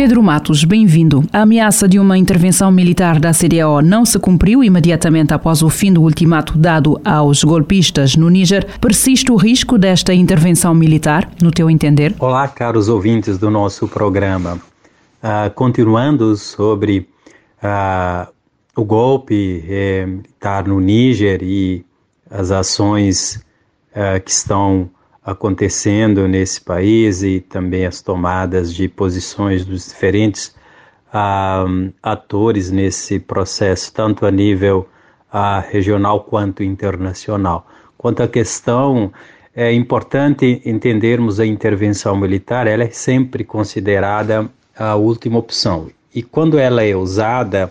Pedro Matos, bem-vindo. A ameaça de uma intervenção militar da CDAO não se cumpriu imediatamente após o fim do ultimato dado aos golpistas no Níger. Persiste o risco desta intervenção militar, no teu entender? Olá, caros ouvintes do nosso programa. Uh, continuando sobre uh, o golpe eh, militar no Níger e as ações uh, que estão acontecendo nesse país e também as tomadas de posições dos diferentes uh, atores nesse processo, tanto a nível uh, regional quanto internacional. Quanto à questão, é importante entendermos a intervenção militar, ela é sempre considerada a última opção. E quando ela é usada,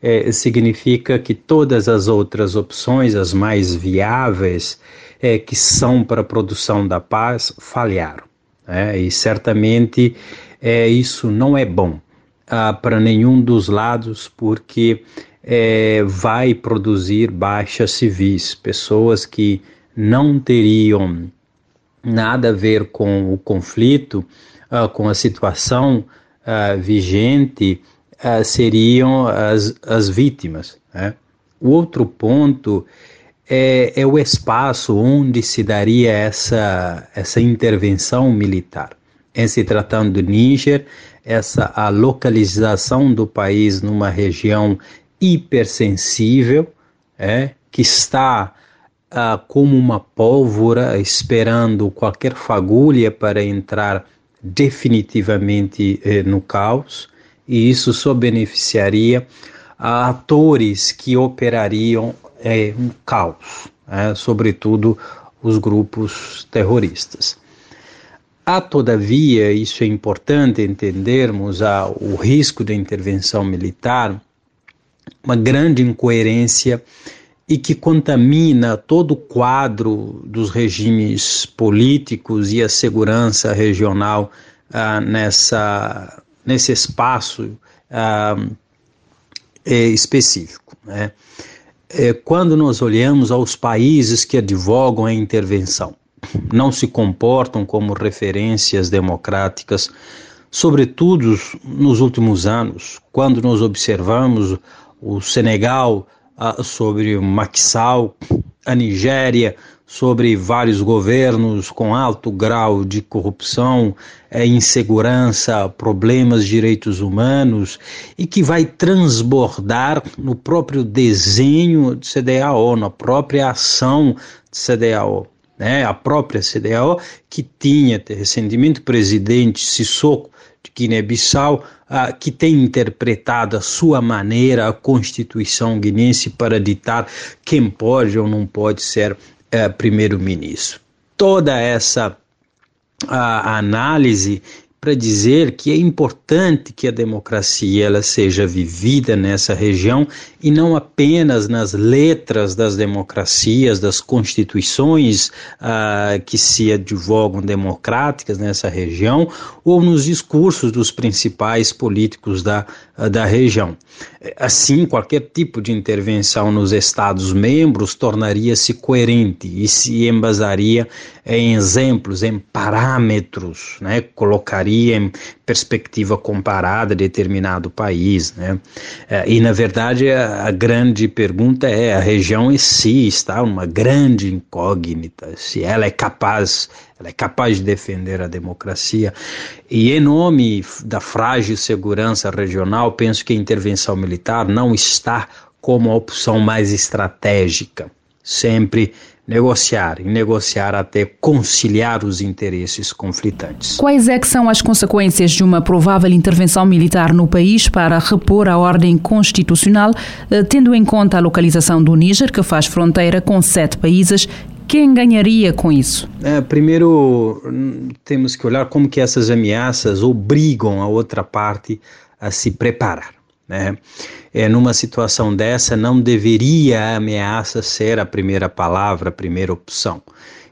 é, significa que todas as outras opções, as mais viáveis, é, que são para a produção da paz falharam. Né? E certamente é, isso não é bom ah, para nenhum dos lados, porque é, vai produzir baixas civis, pessoas que não teriam nada a ver com o conflito, ah, com a situação ah, vigente, ah, seriam as, as vítimas. Né? O outro ponto é, é o espaço onde se daria essa, essa intervenção militar. Em se tratando do Níger, essa a localização do país numa região hipersensível, é, que está ah, como uma pólvora esperando qualquer fagulha para entrar definitivamente eh, no caos, e isso só beneficiaria a atores que operariam é um caos, é, sobretudo os grupos terroristas. Há, todavia, isso é importante entendermos, há o risco da intervenção militar, uma grande incoerência e que contamina todo o quadro dos regimes políticos e a segurança regional ah, nessa, nesse espaço ah, é, específico. Né? é, quando nós olhamos aos países que advogam a intervenção, não se comportam como referências democráticas, sobretudo nos últimos anos, quando nós observamos o Senegal ah, sobre Maxal, a Nigéria sobre vários governos com alto grau de corrupção, é, insegurança, problemas de direitos humanos e que vai transbordar no próprio desenho de CDAO, na própria ação de CDAO. Né? A própria CDAO que tinha recentemente o presidente Sissoko de Guiné-Bissau, ah, que tem interpretado a sua maneira a Constituição guinense para ditar quem pode ou não pode ser é, primeiro-ministro. Toda essa a, a análise para dizer que é importante que a democracia ela seja vivida nessa região e não apenas nas letras das democracias, das constituições uh, que se advogam democráticas nessa região ou nos discursos dos principais políticos da, da região. Assim, qualquer tipo de intervenção nos Estados-membros tornaria-se coerente e se embasaria em exemplos, em parâmetros, né? colocaria em perspectiva comparada determinado país. Né? É, e, na verdade, a grande pergunta é: a região em si está uma grande incógnita, se ela é capaz ela é capaz de defender a democracia. E em nome da frágil segurança regional, penso que a intervenção militar não está como a opção mais estratégica. Sempre negociar e negociar até conciliar os interesses conflitantes. Quais é que são as consequências de uma provável intervenção militar no país para repor a ordem constitucional, eh, tendo em conta a localização do Níger, que faz fronteira com sete países Quem ganharia com isso? É, primeiro, temos que olhar como que essas ameaças obrigam a outra parte a se preparar. Né? É, numa situação dessa, não deveria a ameaça ser a primeira palavra, a primeira opção.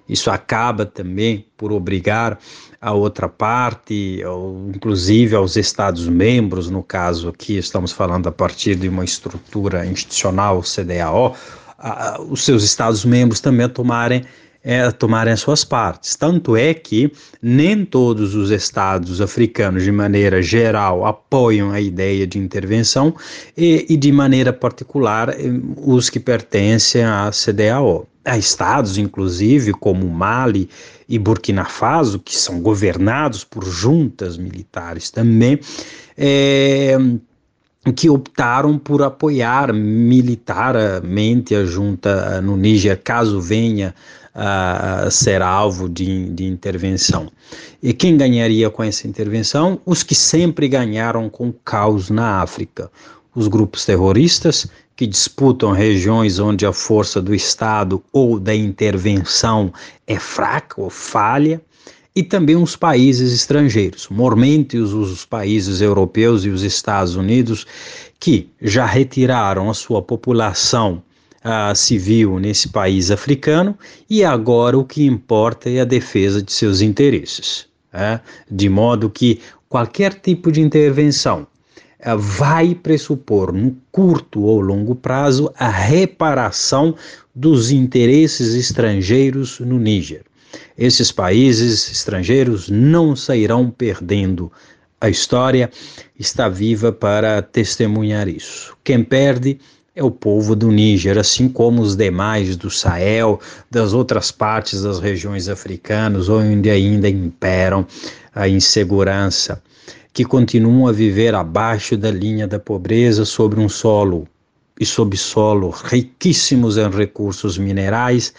Isso acaba também por obrigar a outra parte, ou inclusive aos Estados-membros, no caso aqui estamos falando a partir de uma estrutura institucional, CDAO, a, os seus Estados-membros também a tomarem é, tomarem as suas partes. Tanto é que nem todos os estados africanos, de maneira geral, apoiam a ideia de intervenção e, e de maneira particular, eh, os que pertencem à CDAO. Há estados, inclusive, como Mali e Burkina Faso, que são governados por juntas militares também, é, que optaram por apoiar militarmente a junta no Níger, caso venha a ser alvo de, de intervenção. E quem ganharia com essa intervenção? Os que sempre ganharam com o caos na África. Os grupos terroristas que disputam regiões onde a força do Estado ou da intervenção é fraca ou falha, e também os países estrangeiros, mormente os, os países europeus e os Estados Unidos, que já retiraram a sua população uh, civil nesse país africano e agora o que importa é a defesa de seus interesses. Uh, de modo que qualquer tipo de intervenção uh, vai pressupor, no curto ou longo prazo, a reparação dos interesses estrangeiros no Níger. Esses países estrangeiros não sairão perdendo. A história está viva para testemunhar isso. Quem perde é o povo do Níger, assim como os demais do Sahel, das outras partes das regiões africanas, onde ainda imperam a insegurança, que continuam a viver abaixo da linha da pobreza sobre um solo e sob solo riquíssimos em recursos minerais,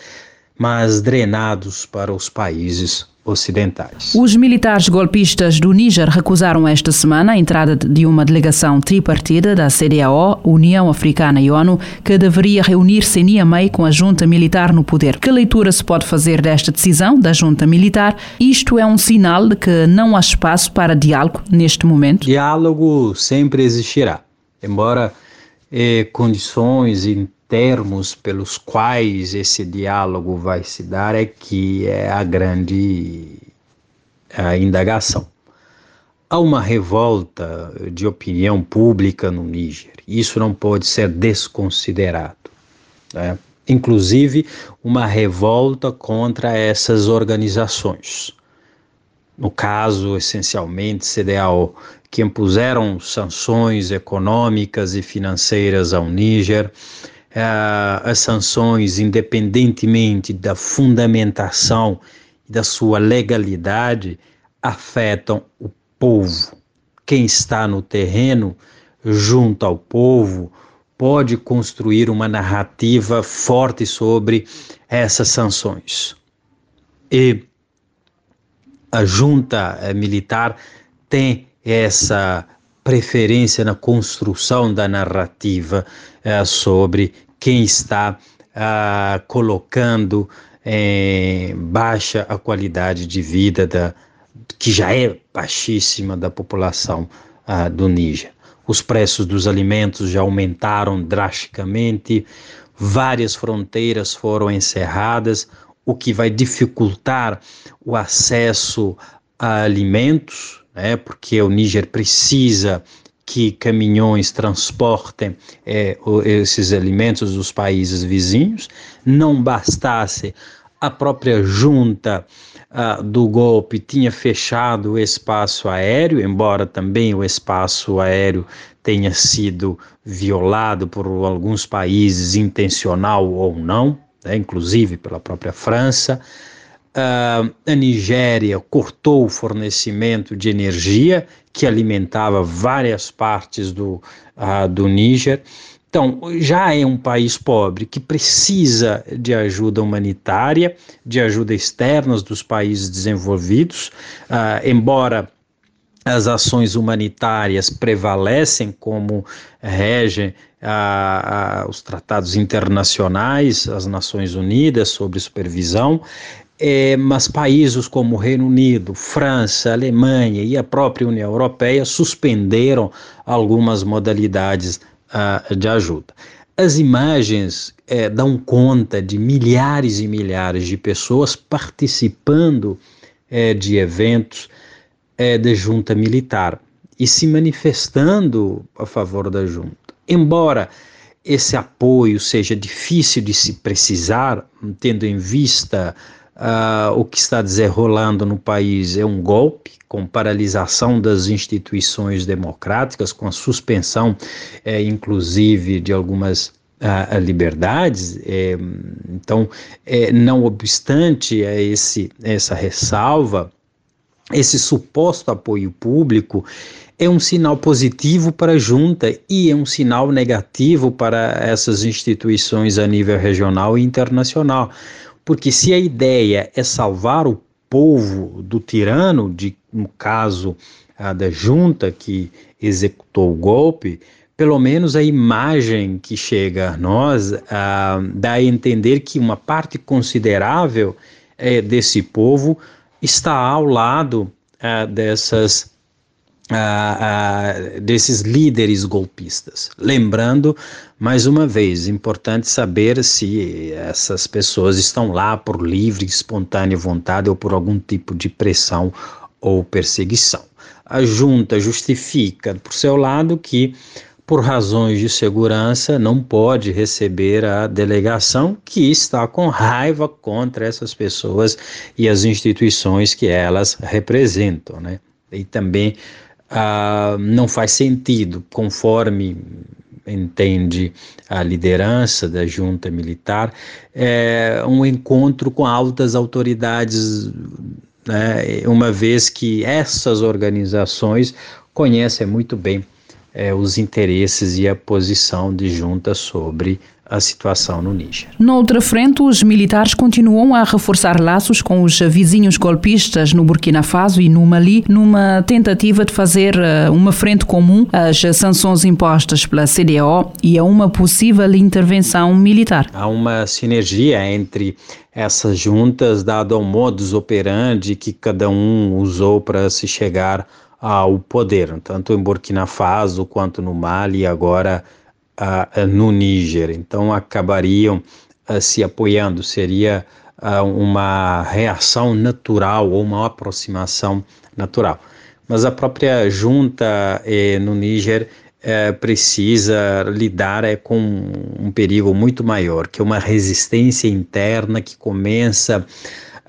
mas drenados para os países ocidentais. Os militares golpistas do Níger recusaram esta semana a entrada de uma delegação tripartida da CDAO, União Africana e ONU, que deveria reunir-se em Niamey com a junta militar no poder. Que leitura se pode fazer desta decisão da junta militar? Isto é um sinal de que não há espaço para diálogo neste momento? Diálogo sempre existirá, embora eh, condições e termos pelos quais esse diálogo vai se dar é que é a grande a indagação. Há uma revolta de opinião pública no Níger. Isso não pode ser desconsiderado. Né? Inclusive, uma revolta contra essas organizações. No caso, essencialmente, CDAO, que impuseram sanções econômicas e financeiras ao Níger, as sanções, independentemente da fundamentação e da sua legalidade, afetam o povo. Quem está no terreno, junto ao povo, pode construir uma narrativa forte sobre essas sanções. E a junta eh, militar tem essa preferência na construção da narrativa uh, sobre quem está uh, colocando em baixa a qualidade de vida da, que já é baixíssima da população uh, do Níger. Os preços dos alimentos já aumentaram drasticamente, várias fronteiras foram encerradas, o que vai dificultar o acesso a alimentos né, porque o Níger precisa que caminhões transportem é, esses alimentos dos países vizinhos, não bastasse a própria junta uh, do golpe tinha fechado o espaço aéreo, embora também o espaço aéreo tenha sido violado por alguns países, intencional ou não, né, inclusive pela própria França. Uh, a Nigéria cortou o fornecimento de energia que alimentava várias partes do, uh, do Níger. Então, já é um país pobre que precisa de ajuda humanitária, de ajuda externa dos países desenvolvidos, uh, embora as ações humanitárias prevalecem como regem a, a, os tratados internacionais, as Nações Unidas sobre supervisão, é, mas países como Reino Unido, França, Alemanha e a própria União Europeia suspenderam algumas modalidades uh, de ajuda. As imagens é, dão conta de milhares e milhares de pessoas participando é, de eventos é, de junta militar e se manifestando a favor da junta. Embora esse apoio seja difícil de se precisar, tendo em vista uh, o que está desenrolando no país é um golpe, com paralisação das instituições democráticas, com a suspensão, é, inclusive, de algumas uh, liberdades. É, então, é, não obstante a esse, essa ressalva, esse suposto apoio público é um sinal positivo para a junta e é um sinal negativo para essas instituições a nível regional e internacional. Porque se a ideia é salvar o povo do tirano, de, no caso a da junta que executou o golpe, pelo menos a imagem que chega a nós ah, dá a entender que uma parte considerável eh, desse povo está ao lado ah, dessas ah, ah, desses líderes golpistas. Lembrando, mais uma vez, importante saber se essas pessoas estão lá por livre, espontânea vontade ou por algum tipo de pressão ou perseguição. A junta justifica, por seu lado, que por razões de segurança, não pode receber a delegação que está com raiva contra essas pessoas e as instituições que elas representam. Né? E também ah, não faz sentido, conforme entende a liderança da junta militar, é um encontro com altas autoridades, né, uma vez que essas organizações conhecem muito bem é, os interesses e a posição de junta sobre a situação no Níger. Noutra frente, os militares continuam a reforçar laços com os vizinhos golpistas no Burkina Faso e no Mali, numa tentativa de fazer eh, uma frente comum às sanções impostas pela CDAO e a uma possível intervenção militar. Há uma sinergia entre essas juntas, dado ao modus operandi que cada um usou para se chegar ao poder, tanto em Burkina Faso quanto no Mali e agora uh, no Níger. Então acabariam uh, se apoiando, seria uh, uma reação natural ou uma aproximação natural. Mas a própria junta eh, no Níger eh, precisa lidar eh, com um perigo muito maior, que é uma resistência interna que começa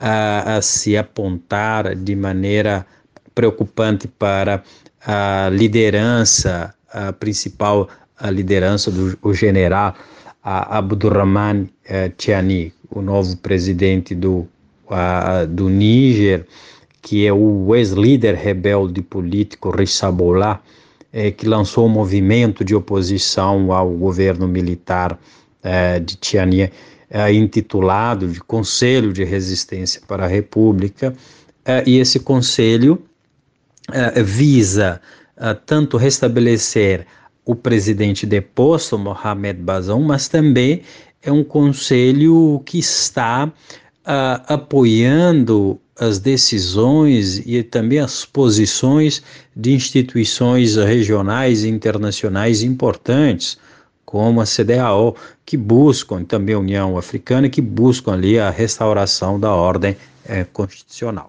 a se apontar de maneira preocupante para a liderança a principal a liderança do general Abdurrahman eh, Tiani, o novo presidente do, do Níger, que é o ex-líder rebelde político Rissabollah, eh, que lançou um movimento de oposição ao governo militar eh, de Tiani, eh, intitulado de Conselho de Resistência para a República, e esse conselho uh, visa uh, tanto restabelecer o presidente deposto, Mohamed Bazoum, mas também é um conselho que está uh, apoiando as decisões e também as posições de instituições regionais e internacionais importantes, como a CDAO, que buscam, também a União Africana, que buscam ali a restauração da ordem eh, constitucional.